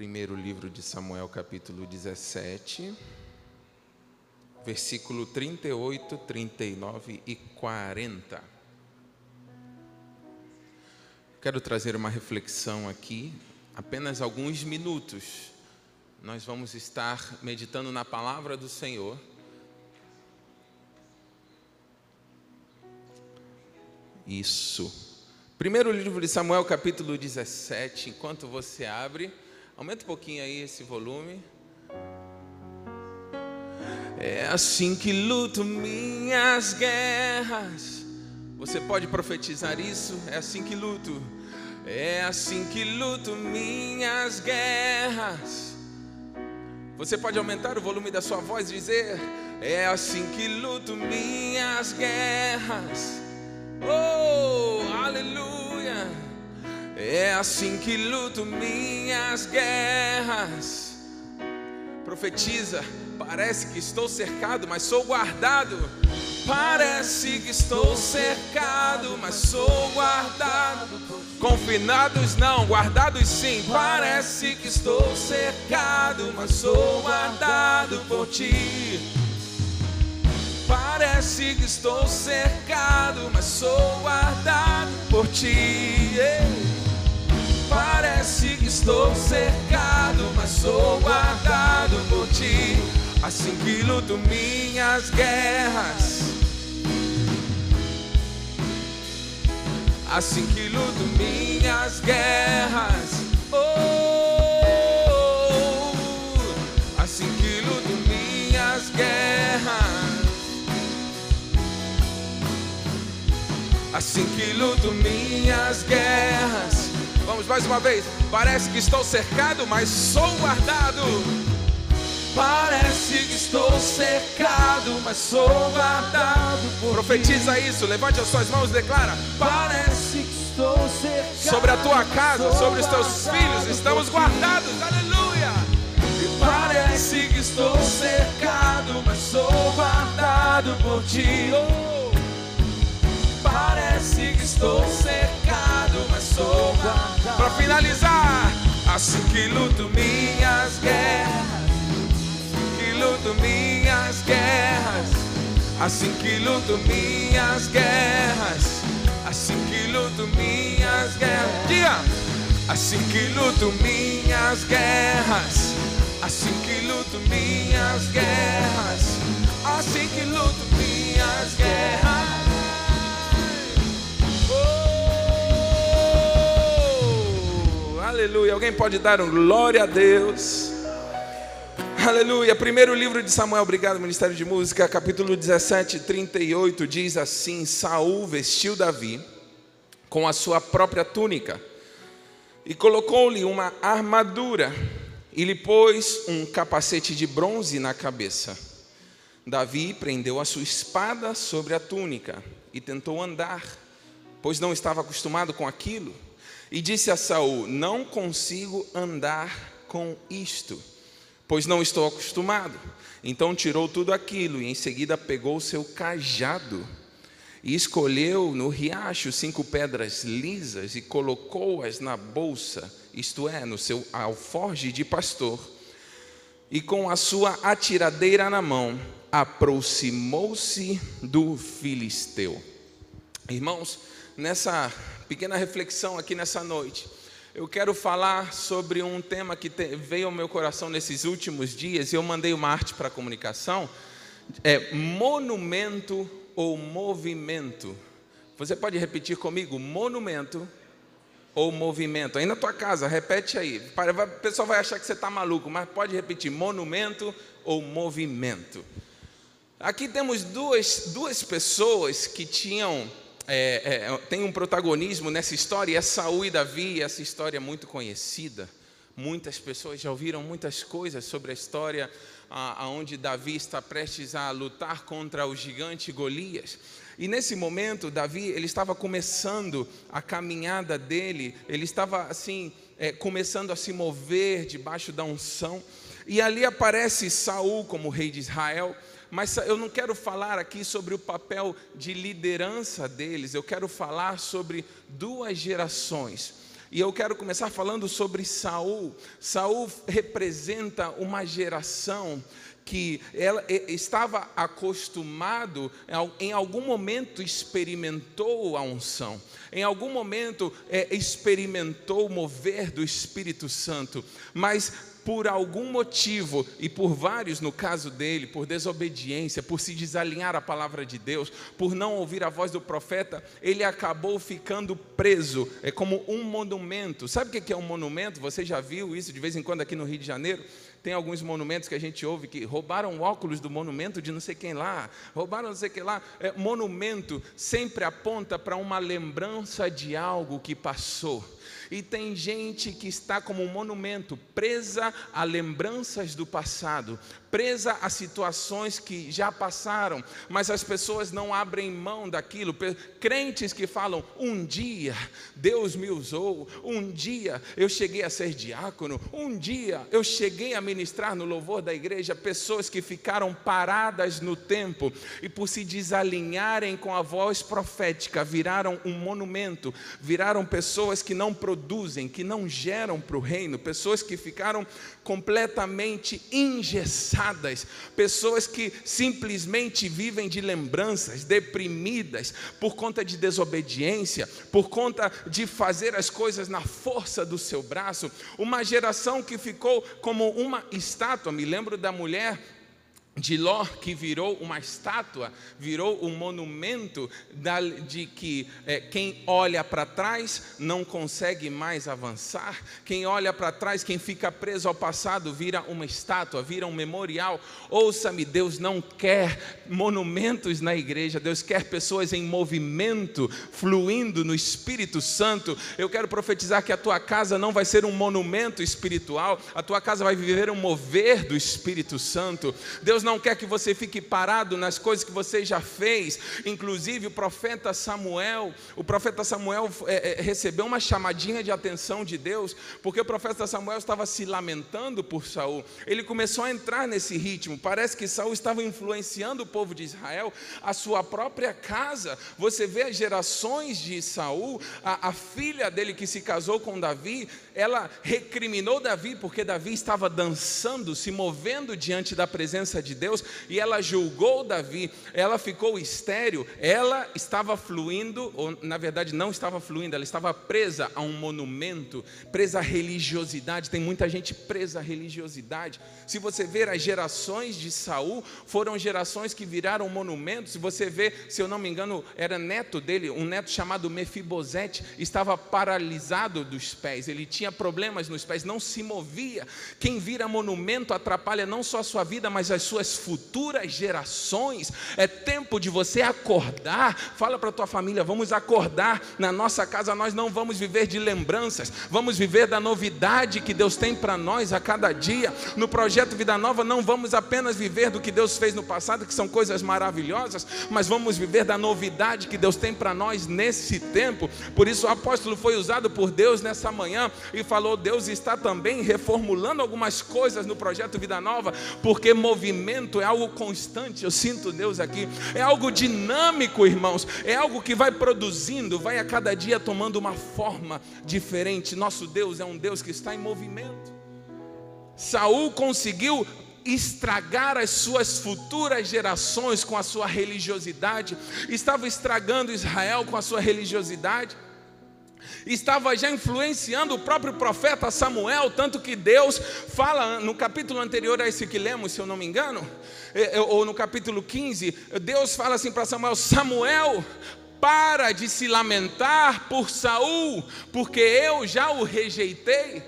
primeiro livro de Samuel, capítulo 17, versículo 38, 39 e 40. Quero trazer uma reflexão aqui, apenas alguns minutos. Nós vamos estar meditando na palavra do Senhor. Isso. Primeiro livro de Samuel, capítulo 17. Enquanto você abre, aumenta um pouquinho aí esse volume. É assim que luto minhas guerras. Você pode profetizar isso? É assim que luto. É assim que luto minhas guerras. Você pode aumentar o volume da sua voz e dizer: É assim que luto minhas guerras. Oh, aleluia! É assim que luto minhas guerras. Profetiza, parece que estou cercado, mas sou guardado. Parece que estou cercado, mas sou guardado. Confinados não, guardados sim. Parece que estou cercado, mas sou guardado por ti. Parece que estou cercado, mas sou guardado por ti. Parece que estou cercado, mas sou guardado por ti. Assim que luto minhas guerras. Assim que luto minhas guerras. Oh, assim que luto minhas guerras. Assim que luto minhas guerras. Vamos mais uma vez. Parece que estou cercado, mas sou guardado. Parece que estou cercado, mas sou guardado. Por Profetiza isso, levante as suas mãos e declara: Parece que estou cercado. Sobre a tua casa, sobre os teus filhos, estamos guardados. Aleluia. E parece que estou cercado, mas sou guardado por ti. Oh. Parece que estou cercado, mas sou guardado. Finalizar, assim que luto minhas guerras luto minhas guerras, assim que luto minhas guerras, assim que luto minhas guerras. Dia, assim que luto minhas guerras, assim que luto minhas guerras, assim que luto minhas guerras. Aleluia. Alguém pode dar um glória a Deus? Aleluia. Primeiro livro de Samuel, obrigado, Ministério de Música, capítulo 17, 38, diz assim: Saul vestiu Davi com a sua própria túnica e colocou-lhe uma armadura e lhe pôs um capacete de bronze na cabeça. Davi prendeu a sua espada sobre a túnica e tentou andar, pois não estava acostumado com aquilo. E disse a Saul: Não consigo andar com isto pois não estou acostumado. Então tirou tudo aquilo e em seguida pegou o seu cajado e escolheu no riacho cinco pedras lisas e colocou-as na bolsa, isto é, no seu alforge de pastor. E com a sua atiradeira na mão, aproximou-se do filisteu. Irmãos, nessa pequena reflexão aqui nessa noite, eu quero falar sobre um tema que veio ao meu coração nesses últimos dias e eu mandei uma arte para a comunicação. É monumento ou movimento. Você pode repetir comigo? Monumento ou movimento. Aí na tua casa, repete aí. O pessoal vai achar que você está maluco, mas pode repetir: monumento ou movimento. Aqui temos duas, duas pessoas que tinham é, é, tem um protagonismo nessa história, e é Saul e Davi, essa história é muito conhecida. Muitas pessoas já ouviram muitas coisas sobre a história aonde Davi está prestes a lutar contra o gigante Golias. E nesse momento, Davi, ele estava começando a caminhada dele, ele estava assim, é, começando a se mover debaixo da unção. E ali aparece Saul como rei de Israel mas eu não quero falar aqui sobre o papel de liderança deles, eu quero falar sobre duas gerações. E eu quero começar falando sobre Saul. Saul representa uma geração que ela estava acostumado, em algum momento experimentou a unção, em algum momento é, experimentou o mover do Espírito Santo, mas por algum motivo, e por vários no caso dele, por desobediência, por se desalinhar à palavra de Deus, por não ouvir a voz do profeta, ele acabou ficando preso. É como um monumento. Sabe o que é um monumento? Você já viu isso de vez em quando aqui no Rio de Janeiro? Tem alguns monumentos que a gente ouve que roubaram óculos do monumento de não sei quem lá, roubaram não sei quem lá. É, monumento sempre aponta para uma lembrança de algo que passou. E tem gente que está como um monumento, presa a lembranças do passado, presa a situações que já passaram, mas as pessoas não abrem mão daquilo. Crentes que falam: um dia Deus me usou, um dia eu cheguei a ser diácono, um dia eu cheguei a ministrar no louvor da igreja. Pessoas que ficaram paradas no tempo e por se desalinharem com a voz profética, viraram um monumento, viraram pessoas que não produzem, que não geram para o reino, pessoas que ficaram completamente engessadas, pessoas que simplesmente vivem de lembranças, deprimidas por conta de desobediência, por conta de fazer as coisas na força do seu braço, uma geração que ficou como uma estátua. Me lembro da mulher de Ló, que virou uma estátua, virou um monumento de que é, quem olha para trás não consegue mais avançar, quem olha para trás, quem fica preso ao passado, vira uma estátua, vira um memorial. Ouça-me, Deus não quer monumentos na igreja, Deus quer pessoas em movimento, fluindo no Espírito Santo. Eu quero profetizar que a tua casa não vai ser um monumento espiritual, a tua casa vai viver um mover do Espírito Santo. Deus não não quer que você fique parado nas coisas que você já fez. Inclusive, o profeta Samuel, o profeta Samuel é, é, recebeu uma chamadinha de atenção de Deus, porque o profeta Samuel estava se lamentando por Saul. Ele começou a entrar nesse ritmo. Parece que Saul estava influenciando o povo de Israel, a sua própria casa. Você vê as gerações de Saul, a, a filha dele que se casou com Davi, ela recriminou Davi porque Davi estava dançando, se movendo diante da presença de Deus, e ela julgou Davi, ela ficou estéril, ela estava fluindo, ou na verdade não estava fluindo, ela estava presa a um monumento, presa à religiosidade. Tem muita gente presa à religiosidade. Se você ver as gerações de Saul, foram gerações que viraram monumentos. Se você ver, se eu não me engano, era neto dele, um neto chamado Mefibosete, estava paralisado dos pés, ele tinha problemas nos pés, não se movia. Quem vira monumento atrapalha não só a sua vida, mas as suas futuras gerações. É tempo de você acordar. Fala para tua família, vamos acordar. Na nossa casa nós não vamos viver de lembranças, vamos viver da novidade que Deus tem para nós a cada dia. No projeto Vida Nova não vamos apenas viver do que Deus fez no passado, que são coisas maravilhosas, mas vamos viver da novidade que Deus tem para nós nesse tempo. Por isso o apóstolo foi usado por Deus nessa manhã e falou: Deus está também reformulando algumas coisas no projeto Vida Nova, porque movimento é algo constante, eu sinto Deus aqui, é algo dinâmico, irmãos, é algo que vai produzindo, vai a cada dia tomando uma forma diferente. Nosso Deus é um Deus que está em movimento. Saul conseguiu estragar as suas futuras gerações com a sua religiosidade, estava estragando Israel com a sua religiosidade estava já influenciando o próprio profeta Samuel, tanto que Deus fala no capítulo anterior a esse que lemos, se eu não me engano, é, é, ou no capítulo 15, Deus fala assim para Samuel: Samuel, para de se lamentar por Saul, porque eu já o rejeitei.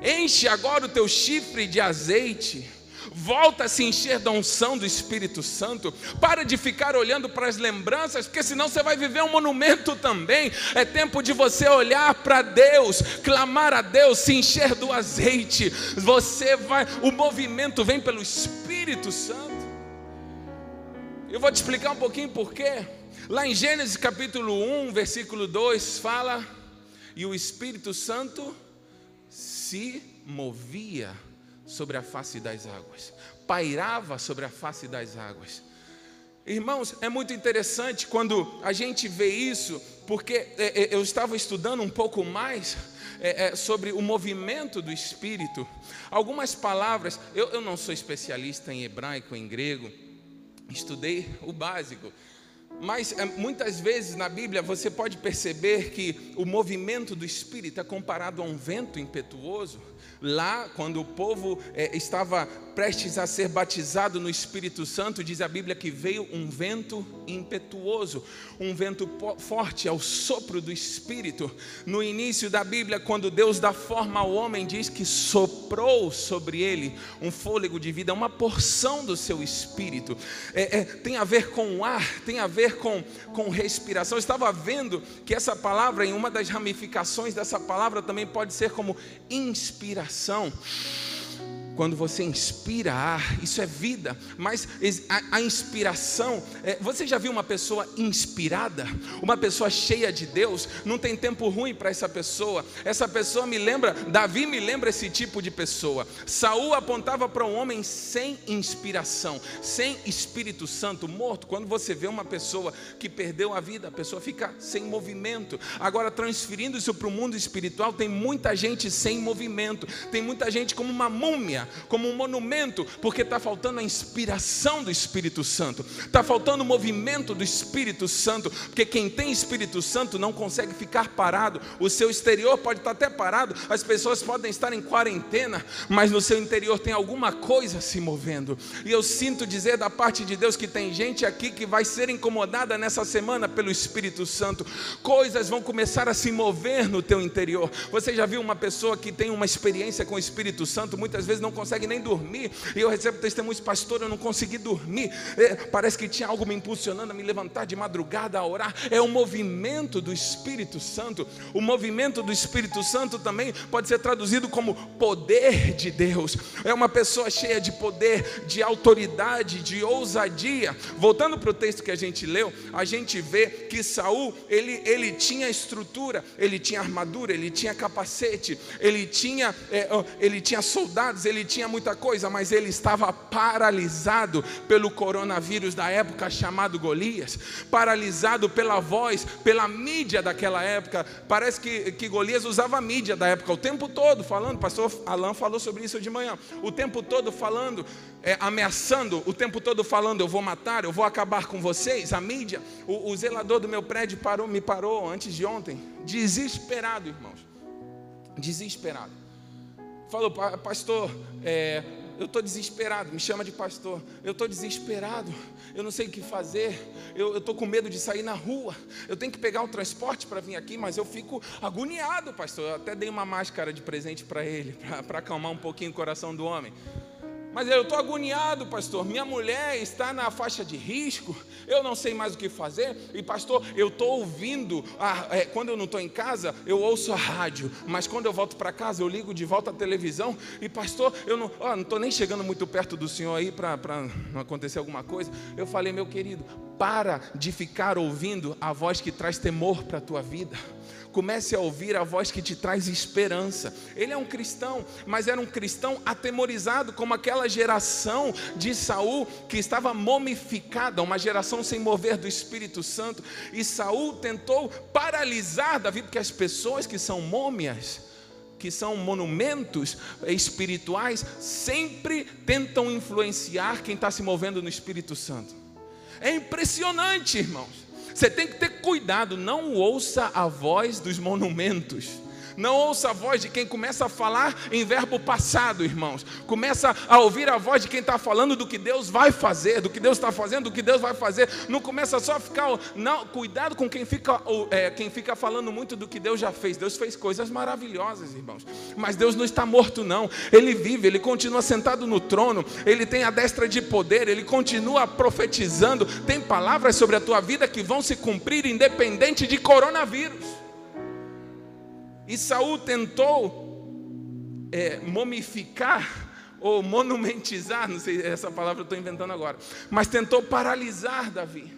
Enche agora o teu chifre de azeite volta a se encher da unção do Espírito Santo, para de ficar olhando para as lembranças, porque senão você vai viver um monumento também. É tempo de você olhar para Deus, clamar a Deus, se encher do azeite. Você vai, o movimento vem pelo Espírito Santo. Eu vou te explicar um pouquinho por quê. Lá em Gênesis capítulo 1, versículo 2, fala: E o Espírito Santo se movia sobre a face das águas, pairava sobre a face das águas. Irmãos, é muito interessante quando a gente vê isso, porque é, é, eu estava estudando um pouco mais é, sobre o movimento do Espírito. Algumas palavras, eu não sou especialista em hebraico, em grego, estudei o básico. Mas é, muitas vezes na Bíblia você pode perceber que o movimento do Espírito é comparado a um vento impetuoso. Lá, quando o povo é, estava prestes a ser batizado no Espírito Santo, diz a Bíblia que veio um vento impetuoso, um vento forte, ao sopro do Espírito. No início da Bíblia, quando Deus dá forma ao homem, diz que soprou sobre ele um fôlego de vida, uma porção do seu espírito. É, é, tem a ver com o ar, tem a ver com, com respiração. Eu estava vendo que essa palavra, em uma das ramificações dessa palavra, também pode ser como inspiração. Quando você inspira ar, isso é vida, mas a, a inspiração, é, você já viu uma pessoa inspirada? Uma pessoa cheia de Deus? Não tem tempo ruim para essa pessoa. Essa pessoa me lembra, Davi me lembra esse tipo de pessoa. Saul apontava para um homem sem inspiração, sem Espírito Santo, morto. Quando você vê uma pessoa que perdeu a vida, a pessoa fica sem movimento. Agora, transferindo isso para o mundo espiritual, tem muita gente sem movimento, tem muita gente como uma múmia como um monumento, porque está faltando a inspiração do Espírito Santo, está faltando o movimento do Espírito Santo, porque quem tem Espírito Santo não consegue ficar parado, o seu exterior pode estar até parado, as pessoas podem estar em quarentena, mas no seu interior tem alguma coisa se movendo, e eu sinto dizer da parte de Deus que tem gente aqui que vai ser incomodada nessa semana pelo Espírito Santo, coisas vão começar a se mover no teu interior. Você já viu uma pessoa que tem uma experiência com o Espírito Santo, muitas vezes não consegue nem dormir. E eu recebo testemunhos, pastor, eu não consegui dormir. É, parece que tinha algo me impulsionando a me levantar de madrugada a orar. É o movimento do Espírito Santo. O movimento do Espírito Santo também pode ser traduzido como poder de Deus. É uma pessoa cheia de poder, de autoridade, de ousadia. Voltando para o texto que a gente leu, a gente vê que Saul, ele, ele tinha estrutura, ele tinha armadura, ele tinha capacete, ele tinha, é, ele tinha soldados, ele tinha muita coisa, mas ele estava paralisado pelo coronavírus da época chamado Golias, paralisado pela voz, pela mídia daquela época. Parece que, que Golias usava a mídia da época o tempo todo falando. O pastor Alain falou sobre isso de manhã. O tempo todo falando, é, ameaçando, o tempo todo falando: eu vou matar, eu vou acabar com vocês. A mídia, o, o zelador do meu prédio parou, me parou antes de ontem, desesperado, irmãos, desesperado falou, pastor, é, eu estou desesperado, me chama de pastor, eu estou desesperado, eu não sei o que fazer, eu estou com medo de sair na rua, eu tenho que pegar um transporte para vir aqui, mas eu fico agoniado, pastor. Eu até dei uma máscara de presente para ele, para acalmar um pouquinho o coração do homem. Mas eu estou agoniado, pastor. Minha mulher está na faixa de risco. Eu não sei mais o que fazer. E, pastor, eu estou ouvindo. A, é, quando eu não estou em casa, eu ouço a rádio. Mas quando eu volto para casa, eu ligo de volta a televisão. E, pastor, eu não estou nem chegando muito perto do senhor aí para não acontecer alguma coisa. Eu falei, meu querido, para de ficar ouvindo a voz que traz temor para a tua vida comece a ouvir a voz que te traz esperança. Ele é um cristão, mas era um cristão atemorizado, como aquela geração de Saul que estava momificada, uma geração sem mover do Espírito Santo. E Saul tentou paralisar Davi, porque as pessoas que são mômias, que são monumentos espirituais, sempre tentam influenciar quem está se movendo no Espírito Santo. É impressionante, irmãos. Você tem que ter cuidado, não ouça a voz dos monumentos. Não ouça a voz de quem começa a falar em verbo passado, irmãos. Começa a ouvir a voz de quem está falando do que Deus vai fazer, do que Deus está fazendo, do que Deus vai fazer. Não começa só a ficar. Não, cuidado com quem fica, é, quem fica falando muito do que Deus já fez. Deus fez coisas maravilhosas, irmãos. Mas Deus não está morto, não. Ele vive, ele continua sentado no trono, ele tem a destra de poder, ele continua profetizando. Tem palavras sobre a tua vida que vão se cumprir independente de coronavírus. E Saul tentou é, momificar ou monumentizar, não sei essa palavra eu estou inventando agora, mas tentou paralisar Davi.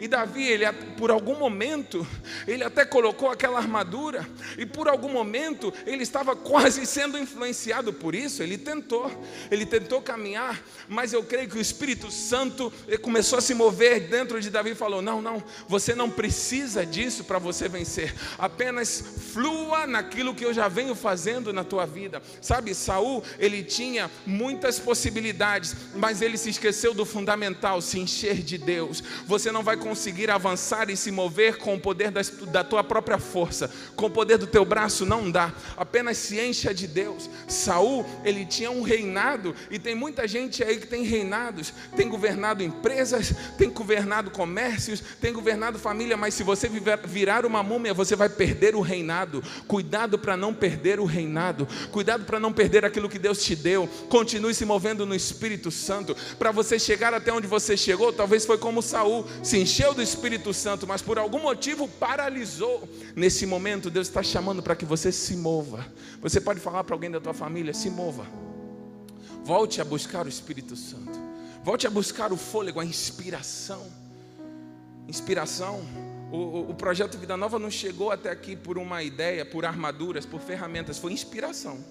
E Davi, ele por algum momento, ele até colocou aquela armadura, e por algum momento ele estava quase sendo influenciado por isso. Ele tentou, ele tentou caminhar, mas eu creio que o Espírito Santo começou a se mover dentro de Davi e falou: Não, não, você não precisa disso para você vencer, apenas flua naquilo que eu já venho fazendo na tua vida. Sabe, Saul, ele tinha muitas possibilidades, mas ele se esqueceu do fundamental: se encher de Deus. Você não vai conseguir avançar e se mover com o poder da, da tua própria força, com o poder do teu braço, não dá. Apenas se encha de Deus. Saul, ele tinha um reinado, e tem muita gente aí que tem reinados, tem governado empresas, tem governado comércios, tem governado família, mas se você virar uma múmia, você vai perder o reinado. Cuidado para não perder o reinado, cuidado para não perder aquilo que Deus te deu. Continue se movendo no Espírito Santo, para você chegar até onde você chegou. Talvez foi como Saul, se encher encheu do Espírito Santo, mas por algum motivo paralisou. Nesse momento, Deus está chamando para que você se mova. Você pode falar para alguém da tua família: se mova. Volte a buscar o Espírito Santo. Volte a buscar o fôlego, a inspiração. Inspiração. O, o, o projeto Vida Nova não chegou até aqui por uma ideia, por armaduras, por ferramentas. Foi inspiração.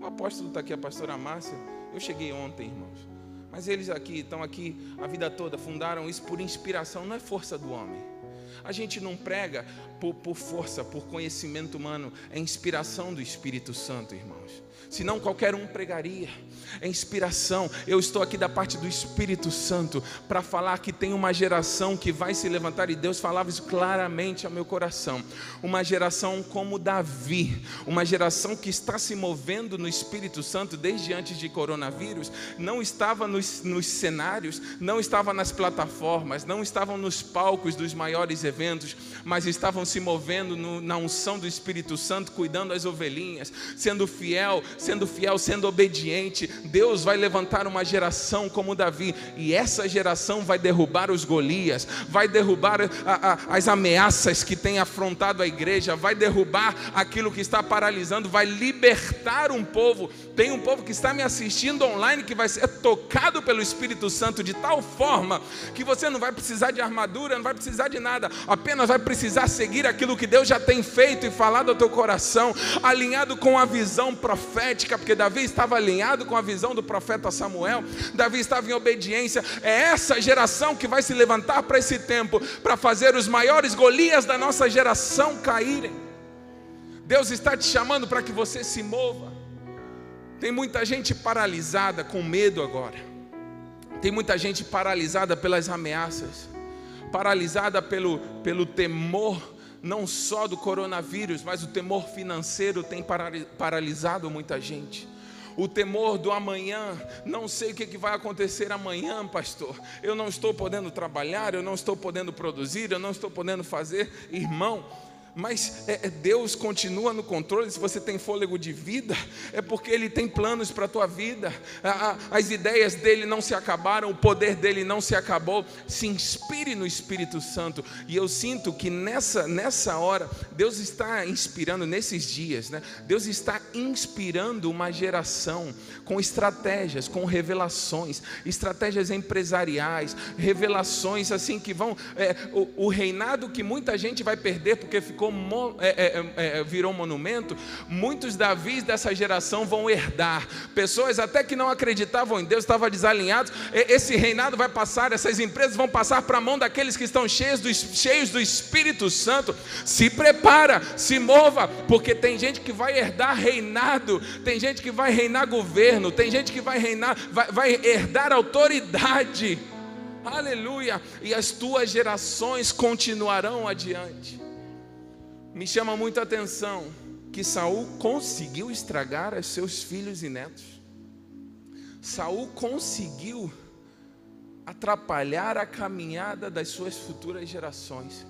O apóstolo está aqui, a pastora Márcia. Eu cheguei ontem, irmãos. Mas eles aqui estão aqui a vida toda, fundaram isso por inspiração, não é força do homem. A gente não prega por, por força, por conhecimento humano, é inspiração do Espírito Santo, irmãos senão qualquer um pregaria. É inspiração. Eu estou aqui da parte do Espírito Santo para falar que tem uma geração que vai se levantar, e Deus falava isso claramente ao meu coração. Uma geração como Davi, uma geração que está se movendo no Espírito Santo desde antes de coronavírus, não estava nos, nos cenários, não estava nas plataformas, não estavam nos palcos dos maiores eventos, mas estavam se movendo no, na unção do Espírito Santo, cuidando das ovelhinhas, sendo fiel sendo fiel, sendo obediente, Deus vai levantar uma geração como Davi, e essa geração vai derrubar os Golias, vai derrubar a, a, as ameaças que tem afrontado a igreja, vai derrubar aquilo que está paralisando, vai libertar um povo. Tem um povo que está me assistindo online que vai ser tocado pelo Espírito Santo de tal forma que você não vai precisar de armadura, não vai precisar de nada, apenas vai precisar seguir aquilo que Deus já tem feito e falado ao teu coração, alinhado com a visão profética, porque Davi estava alinhado com a visão do profeta Samuel, Davi estava em obediência. É essa geração que vai se levantar para esse tempo, para fazer os maiores Golias da nossa geração caírem. Deus está te chamando para que você se mova. Tem muita gente paralisada com medo agora. Tem muita gente paralisada pelas ameaças, paralisada pelo, pelo temor não só do coronavírus, mas o temor financeiro tem paralisado muita gente. O temor do amanhã, não sei o que vai acontecer amanhã, pastor. Eu não estou podendo trabalhar, eu não estou podendo produzir, eu não estou podendo fazer. Irmão, mas é, é, Deus continua no controle. Se você tem fôlego de vida, é porque Ele tem planos para a tua vida. As ideias dele não se acabaram, o poder dele não se acabou. Se inspire no Espírito Santo. E eu sinto que nessa, nessa hora, Deus está inspirando, nesses dias, né? Deus está inspirando uma geração com estratégias, com revelações, estratégias empresariais, revelações assim que vão. É, o, o reinado que muita gente vai perder porque ficou ficou, é, é, é, é, virou monumento, muitos Davis dessa geração vão herdar. Pessoas até que não acreditavam em Deus, estavam desalinhados. Esse reinado vai passar, essas empresas vão passar para a mão daqueles que estão cheios do, cheios do Espírito Santo. Se prepara, se mova, porque tem gente que vai herdar reinado, tem gente que vai reinar governo, tem gente que vai reinar, vai, vai herdar autoridade. Aleluia! E as tuas gerações continuarão adiante. Me chama muito a atenção que Saul conseguiu estragar seus filhos e netos. Saul conseguiu atrapalhar a caminhada das suas futuras gerações.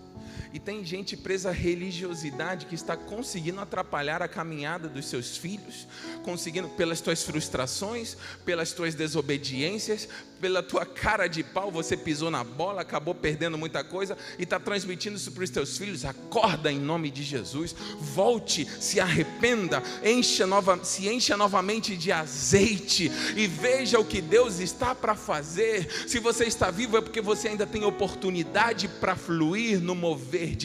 E tem gente presa à religiosidade que está conseguindo atrapalhar a caminhada dos seus filhos, conseguindo pelas tuas frustrações, pelas tuas desobediências, pela tua cara de pau, você pisou na bola, acabou perdendo muita coisa e está transmitindo isso para os teus filhos. Acorda em nome de Jesus, volte, se arrependa, encha nova, se encha novamente de azeite e veja o que Deus está para fazer. Se você está vivo é porque você ainda tem oportunidade para fluir no mover de